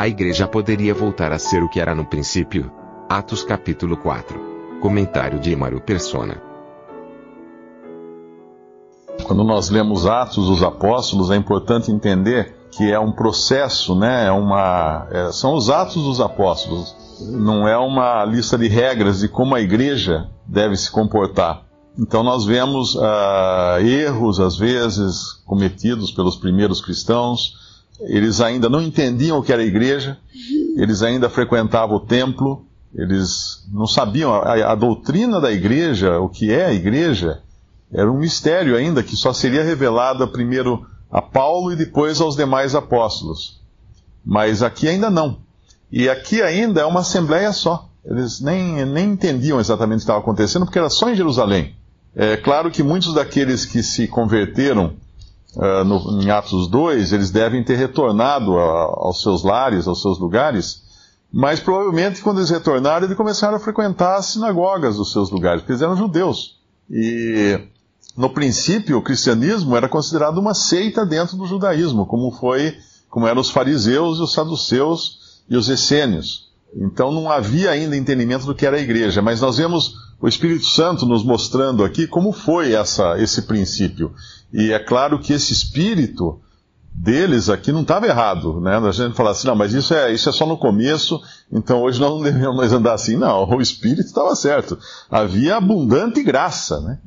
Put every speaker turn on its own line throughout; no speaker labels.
A igreja poderia voltar a ser o que era no princípio? Atos capítulo 4. Comentário de Emaro Persona.
Quando nós lemos Atos dos Apóstolos, é importante entender que é um processo, né? É uma, é, são os Atos dos Apóstolos. Não é uma lista de regras de como a igreja deve se comportar. Então nós vemos uh, erros, às vezes, cometidos pelos primeiros cristãos. Eles ainda não entendiam o que era igreja, eles ainda frequentavam o templo, eles não sabiam a, a doutrina da igreja, o que é a igreja, era um mistério ainda que só seria revelada primeiro a Paulo e depois aos demais apóstolos. Mas aqui ainda não. E aqui ainda é uma assembleia só. Eles nem, nem entendiam exatamente o que estava acontecendo, porque era só em Jerusalém. É claro que muitos daqueles que se converteram uh, no, em Atos 2, eles devem ter retornado a, aos seus lares, aos seus lugares, mas provavelmente quando eles retornaram, eles começaram a frequentar as sinagogas dos seus lugares, porque eles eram judeus. E no princípio, o cristianismo era considerado uma seita dentro do judaísmo, como foi, como eram os fariseus e os saduceus e os essênios. Então não havia ainda entendimento do que era a igreja, mas nós vemos o Espírito Santo nos mostrando aqui como foi essa, esse princípio. E é claro que esse espírito deles aqui não estava errado, né? A gente fala assim, não, mas isso é, isso é só no começo, então hoje nós não devemos mais andar assim. Não, o Espírito estava certo. Havia abundante graça, né?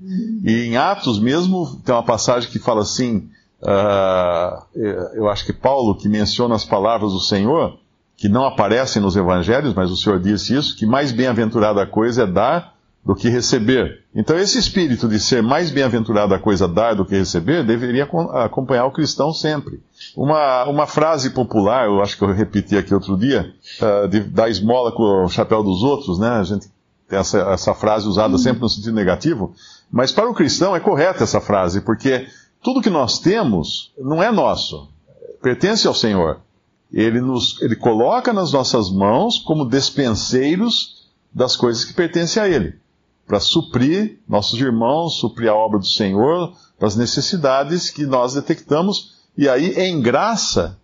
E em Atos mesmo, tem uma passagem que fala assim, uh, eu acho que Paulo, que menciona as palavras do Senhor, que não aparecem nos evangelhos, mas o Senhor disse isso, que mais bem-aventurada coisa é dar do que receber. Então, esse espírito de ser mais bem-aventurado a coisa dar do que receber deveria acompanhar o cristão sempre. Uma, uma frase popular, eu acho que eu repeti aqui outro dia, uh, de dar esmola com o chapéu dos outros, né? A gente tem essa, essa frase usada sempre no sentido negativo, mas para o cristão é correta essa frase, porque tudo que nós temos não é nosso, pertence ao Senhor. Ele nos ele coloca nas nossas mãos como despenseiros das coisas que pertencem a Ele para suprir nossos irmãos, suprir a obra do Senhor, das necessidades que nós detectamos, e aí, em graça,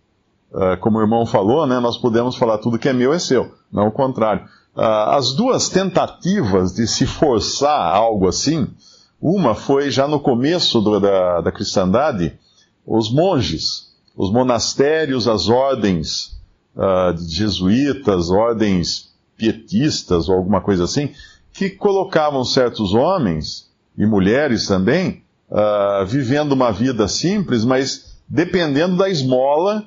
uh, como o irmão falou, né, nós podemos falar tudo que é meu é seu, não o contrário. Uh, as duas tentativas de se forçar algo assim, uma foi já no começo do, da, da cristandade, os monges, os monastérios, as ordens uh, jesuítas, ordens pietistas ou alguma coisa assim, que colocavam certos homens, e mulheres também, uh, vivendo uma vida simples, mas dependendo da esmola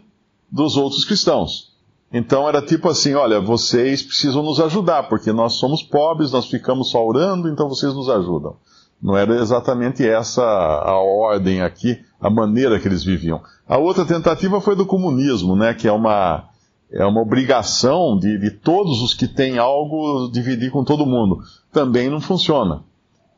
dos outros cristãos. Então era tipo assim: olha, vocês precisam nos ajudar, porque nós somos pobres, nós ficamos só orando, então vocês nos ajudam. Não era exatamente essa a ordem aqui, a maneira que eles viviam. A outra tentativa foi do comunismo, né, que é uma, é uma obrigação de, de todos os que têm algo dividir com todo mundo. Também não funciona.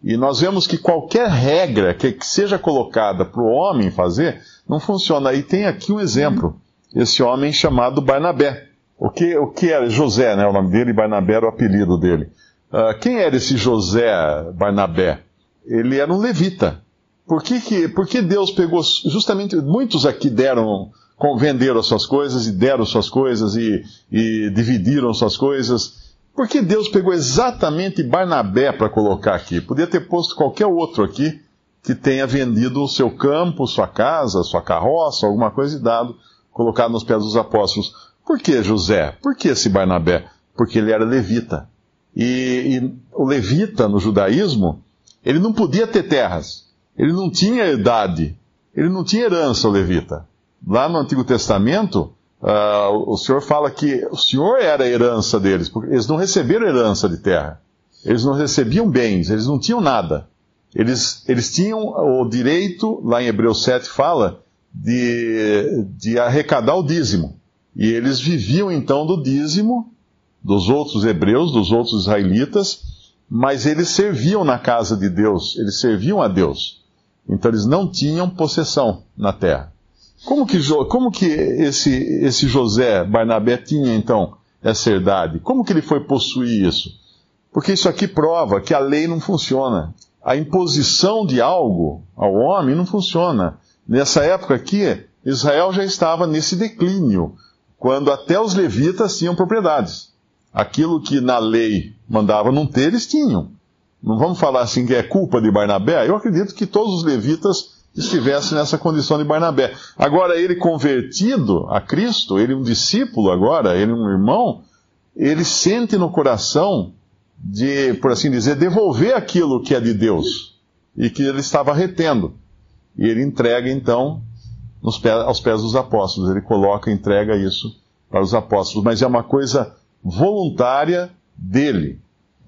E nós vemos que qualquer regra que, seja colocada para o homem fazer, não funciona. E tem aqui um exemplo. Esse homem chamado Barnabé. O que, o que era José, né? O nome dele, Barnabé era o apelido dele. Uh, quem era esse José Barnabé? Ele era um levita. Por que, que, por que Deus pegou justamente muitos aqui deram venderam as suas coisas e deram suas coisas e, e dividiram suas coisas. Por que Deus pegou exatamente Barnabé para colocar aqui? Podia ter posto qualquer outro aqui que tenha vendido o seu campo, sua casa, sua carroça, alguma coisa e dado, colocado nos pés dos apóstolos. Por que José? Por que esse Barnabé? Porque ele era levita. E, e o levita no judaísmo, ele não podia ter terras. Ele não tinha idade. Ele não tinha herança, o levita lá no Antigo Testamento, uh, o Senhor fala que o Senhor era a herança deles, porque eles não receberam herança de terra. Eles não recebiam bens, eles não tinham nada. Eles, eles tinham o direito, lá em Hebreus 7 fala, de, de arrecadar o dízimo. E eles viviam então do dízimo dos outros hebreus, dos outros israelitas, mas eles serviam na casa de Deus, eles serviam a Deus. Então eles não tinham possessão na terra. Como que, como que esse, esse José Barnabé tinha então essa herdade? Como que ele foi possuir isso? Porque isso aqui prova que a lei não funciona. A imposição de algo ao homem não funciona. Nessa época aqui, Israel já estava nesse declínio, quando até os levitas tinham propriedades. Aquilo que na lei mandava não ter, eles tinham. Não vamos falar assim que é culpa de Barnabé. Eu acredito que todos os levitas estivessem nessa condição de Barnabé. Agora, ele convertido a Cristo, ele um discípulo agora, ele um irmão, ele sente no coração de, por assim dizer, devolver aquilo que é de Deus e que ele estava retendo. E ele entrega então pés, aos pés dos apóstolos. Ele coloca, entrega isso para os apóstolos. Mas é uma coisa voluntária dele.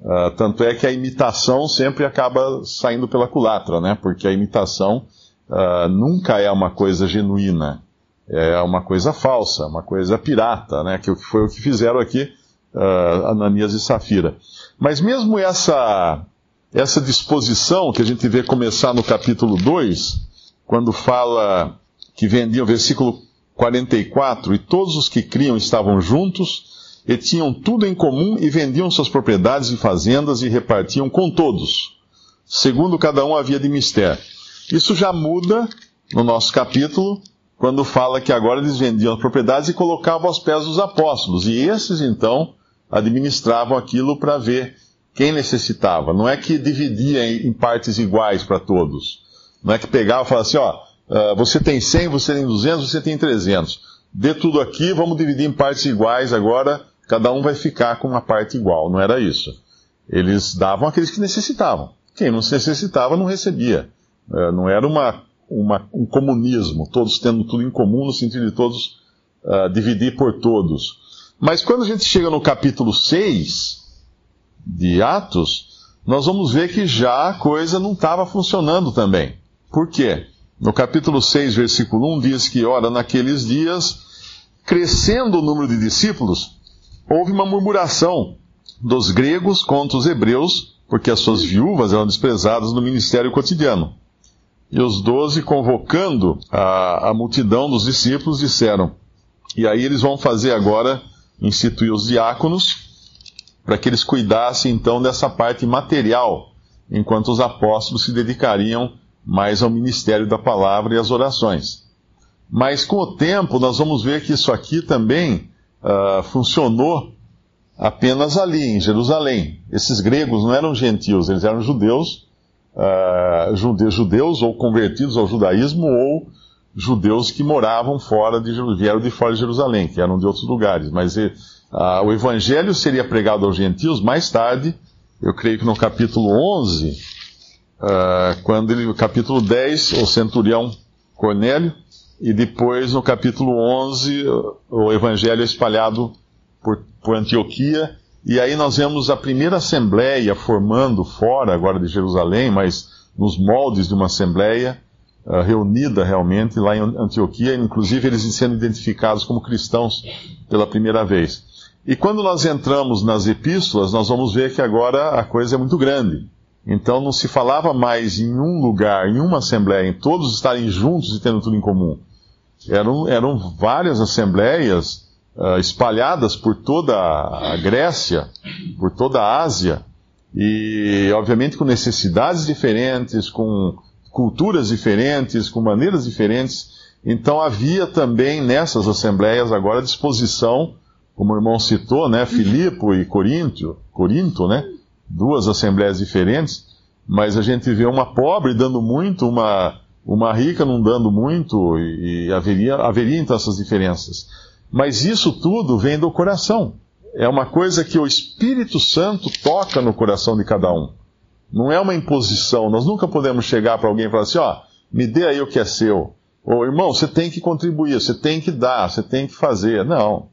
Uh, tanto é que a imitação sempre acaba saindo pela culatra, né? Porque a imitação uh, nunca é uma coisa genuína. É uma coisa falsa, uma coisa pirata, né? Que foi o que fizeram aqui uh, Ananias e Safira. Mas mesmo essa, essa disposição que a gente vê começar no capítulo 2, quando fala que vendiam, versículo 44, e todos os que criam estavam juntos, e tinham tudo em comum, e vendiam suas propriedades e fazendas, e repartiam com todos, segundo cada um havia de mistério. Isso já muda no nosso capítulo, quando fala que agora eles vendiam as propriedades e colocavam aos pés dos apóstolos, e esses então administravam aquilo para ver quem necessitava. Não é que dividia em partes iguais para todos não é que pegava e falava assim, ó, uh, você tem 100, você tem 200, você tem 300. Dê tudo aqui, vamos dividir em partes iguais agora, cada um vai ficar com uma parte igual. Não era isso. Eles davam aqueles que necessitavam. Quem não necessitava não recebia. Uh, não era uma, uma, um comunismo, todos tendo tudo em comum, no sentido de todos uh, dividir por todos. Mas quando a gente chega no capítulo 6 de Atos, nós vamos ver que já a coisa não estava funcionando também. Por quê? No capítulo 6, versículo 1 diz que, ora, naqueles dias, crescendo o número de discípulos, houve uma murmuração dos gregos contra os hebreus, porque as suas viúvas eram desprezadas no ministério cotidiano. E os doze, convocando a, a multidão dos discípulos, disseram: E aí eles vão fazer agora, instituir os diáconos, para que eles cuidassem então dessa parte material, enquanto os apóstolos se dedicariam mais ao ministério da palavra e às orações. Mas com o tempo nós vamos ver que isso aqui também uh, funcionou apenas ali, em Jerusalém. Esses gregos não eram gentios, eles eram judeus, uh, judeus, ou convertidos ao judaísmo ou judeus que moravam fora de vieram de fora de Jerusalém, que eram de outros lugares. Mas uh, o evangelho seria pregado aos gentios mais tarde, eu creio que no capítulo 11, uh, quando ele, capítulo 10, o centurião Cornélio, e depois no capítulo 11, o evangelho é espalhado por, por Antioquia, e aí nós vemos a primeira assembleia formando fora agora de Jerusalém, mas nos moldes de uma assembleia uh, reunida realmente lá em Antioquia, inclusive eles sendo identificados como cristãos pela primeira vez. E quando nós entramos nas epístolas, nós vamos ver que agora a coisa é muito grande. Então não se falava mais em um lugar, em uma assembleia, em todos estarem juntos e tendo tudo em comum. Eram, eram várias assembleias uh, espalhadas por toda a Grécia, por toda a Ásia, e obviamente com necessidades diferentes, com culturas diferentes, com maneiras diferentes. Então havia também nessas assembleias agora disposição, como o irmão citou, né, Filipe e Corinto, Corinto, né? duas assembleias diferentes, mas a gente vê uma pobre dando muito, uma, uma rica não dando muito, e haveria, haveria então essas diferenças. Mas isso tudo vem do coração. É uma coisa que o Espírito Santo toca no coração de cada um. Não é uma imposição. Nós nunca podemos chegar para alguém e falar assim: ó, me dê aí o que é seu. Ou irmão, você tem que contribuir, você tem que dar, você tem que fazer. Não.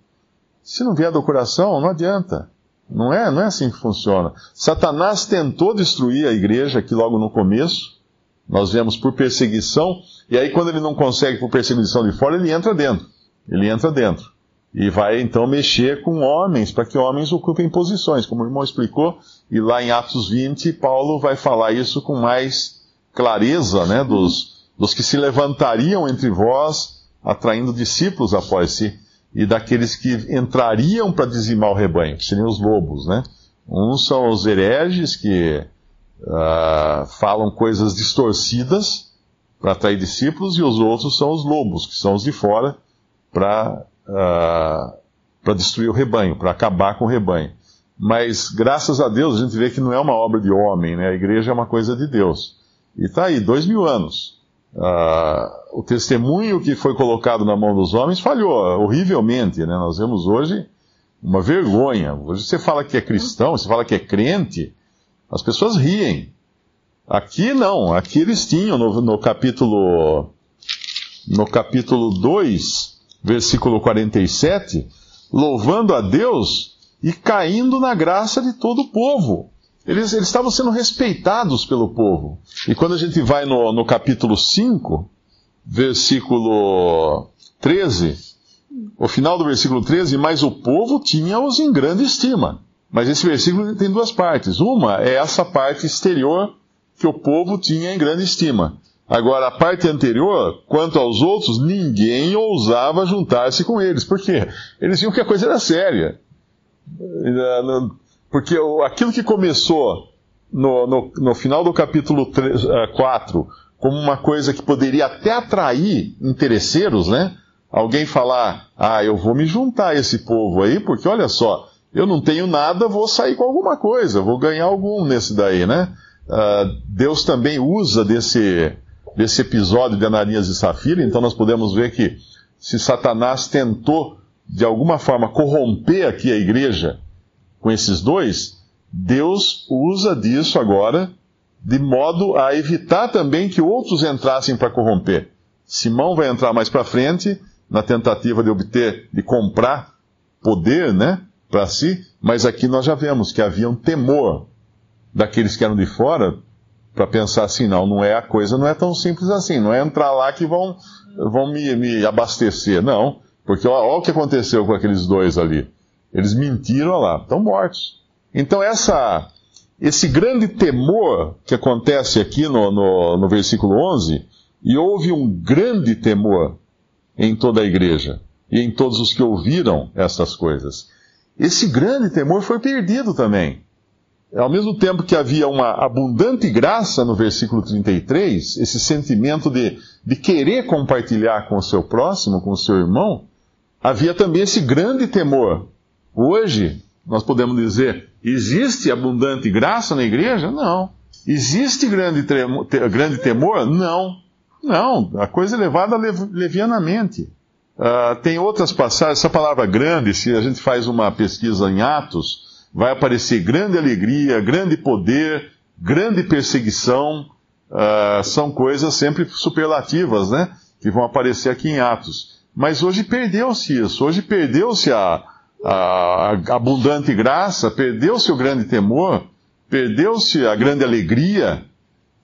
Se não vier do coração, não adianta. Não é, não é assim que funciona. Satanás tentou destruir a igreja aqui logo no começo. Nós vemos por perseguição, e aí quando ele não consegue por perseguição de fora, ele entra dentro. Ele entra dentro. E vai então mexer com homens, para que homens ocupem posições, como o irmão explicou, e lá em Atos 20, Paulo vai falar isso com mais clareza, né, dos, dos que se levantariam entre vós, atraindo discípulos após si, e daqueles que entrariam para dizimar o rebanho, que seriam os lobos, né? Uns são os hereges que uh, falam coisas distorcidas para atrair discípulos, e os outros são os lobos, que são os de fora, para uh, para destruir o rebanho, para acabar com o rebanho. Mas graças a Deus a gente vê que não é uma obra de homem, né? A igreja é uma coisa de Deus. E está aí, dois mil anos. Uh, o testemunho que foi colocado na mão dos homens falhou horrivelmente, né? Nós vemos hoje uma vergonha. Hoje você fala que é cristão, você fala que é crente, as pessoas riem. Aqui não, aqui eles tinham no, no capítulo no capítulo 2, versículo 47, louvando a Deus e caindo na graça de todo o povo. Eles, eles estavam sendo respeitados pelo povo. E quando a gente vai no, no capítulo 5, versículo 13, o final do versículo 13, mas o povo tinha-os em grande estima. Mas esse versículo tem duas partes. Uma é essa parte exterior que o povo tinha em grande estima. Agora, a parte anterior, quanto aos outros, ninguém ousava juntar-se com eles. Por quê? Eles viam que a coisa era séria. Porque aquilo que começou no, no, no final do capítulo 3, 4 eh, como uma coisa que poderia até atrair interesseiros, né? Alguém falar, ah, eu vou me juntar a esse povo aí, porque olha só, eu não tenho nada, vou sair com alguma coisa, vou ganhar algum nesse daí, né? Uh, Deus também usa desse, desse episódio de Ananias e Safira, então nós podemos ver que se Satanás tentou de alguma forma corromper aqui a igreja com esses dois, Deus usa disso agora de modo a evitar também que outros entrassem para corromper. Simão vai entrar mais para frente na tentativa de obter, de comprar poder, né, para si, mas aqui nós já vemos que havia um temor daqueles que eram de fora para pensar assim, não, não é a coisa, não é tão simples assim, não é entrar lá que vão, vão me, me abastecer, não, porque olha o que aconteceu com aqueles dois ali, eles mentiram lá, estão mortos. Então essa, esse grande temor que acontece aqui no, no, no versículo 11, e houve um grande temor em toda a igreja e em todos os que ouviram estas coisas. Esse grande temor foi perdido também. Ao mesmo tempo que havia uma abundante graça no versículo 33, esse sentimento de, de querer compartilhar com o seu próximo, com o seu irmão, havia também esse grande temor. Hoje, nós podemos dizer, existe abundante graça na igreja? Não. Existe grande, tremor, grande temor? Não. Não, a coisa é levada levianamente. Uh, tem outras passagens, essa palavra grande, se a gente faz uma pesquisa em Atos, vai aparecer grande alegria, grande poder, grande perseguição. Uh, são coisas sempre superlativas, né? Que vão aparecer aqui em Atos. Mas hoje perdeu-se isso. Hoje perdeu-se a, a, abundante graça, perdeu-se o grande temor, perdeu-se a grande alegria,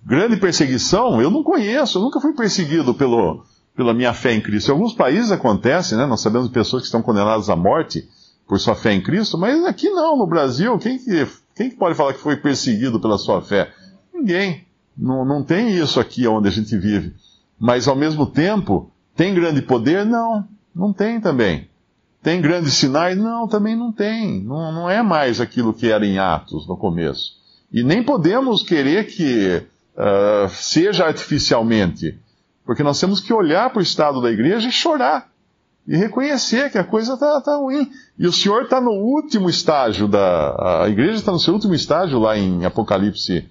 grande perseguição. Eu não conheço, eu nunca fui perseguido pelo, pela minha fé em Cristo. Em alguns países acontece, né? Nós sabemos de pessoas que estão condenadas à morte por sua fé em Cristo, mas aqui não, no Brasil, quem que, quem que pode falar que foi perseguido pela sua fé? Ninguém. Não, não tem isso aqui onde a gente vive. Mas ao mesmo tempo, tem grande poder? Não, não tem também. Tem grandes sinais? Não, também não tem. Não, não é mais aquilo que era em Atos no começo. E nem podemos querer que uh, seja artificialmente. Porque nós temos que olhar para o estado da igreja e chorar e reconhecer que a coisa está tá ruim. E o Senhor está no último estágio da. A igreja está no seu último estágio lá em Apocalipse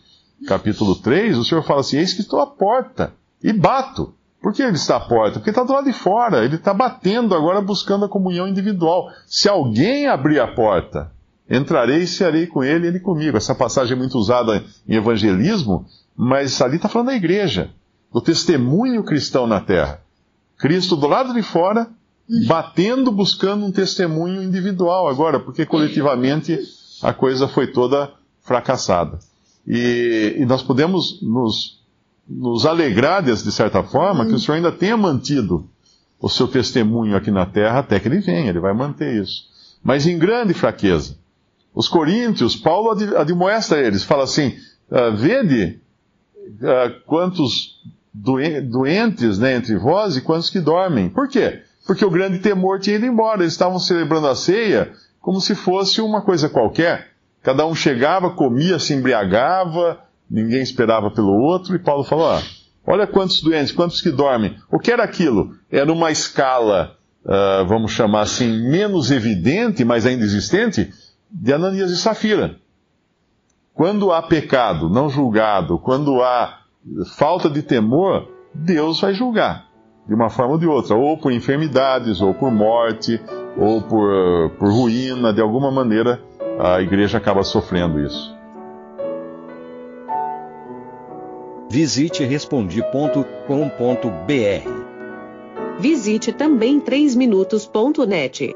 capítulo 3. O Senhor fala assim: Eis que estou à porta e bato. Por que ele está à porta? Porque está do lado de fora. Ele está batendo agora buscando a comunhão individual. Se alguém abrir a porta, entrarei e cearei com ele e ele comigo. Essa passagem é muito usada em evangelismo, mas ali está falando da igreja, do testemunho cristão na terra. Cristo do lado de fora batendo, buscando um testemunho individual agora, porque coletivamente a coisa foi toda fracassada. E, e nós podemos nos, nos alegrar, de, de certa forma, que o Senhor ainda tenha mantido o seu testemunho aqui na terra até que ele venha, ele vai manter isso. Mas em grande fraqueza. Os coríntios, Paulo admoesta eles, fala assim: uh, vede uh, quantos doentes né, entre vós e quantos que dormem. Por quê? Porque o grande temor tinha ido embora. Eles estavam celebrando a ceia como se fosse uma coisa qualquer. Cada um chegava, comia, se embriagava, ninguém esperava pelo outro, e Paulo falou: ah, olha quantos doentes, quantos que dormem. O que era aquilo? Era uma escala, uh, vamos chamar assim, menos evidente, mas ainda existente, de Ananias e Safira. Quando há pecado não julgado, quando há falta de temor, Deus vai julgar, de uma forma ou de outra, ou por enfermidades, ou por morte, ou por, por ruína, de alguma maneira a igreja acaba sofrendo isso.
Visite respondi.com.br.
Visite também 3minutos.net.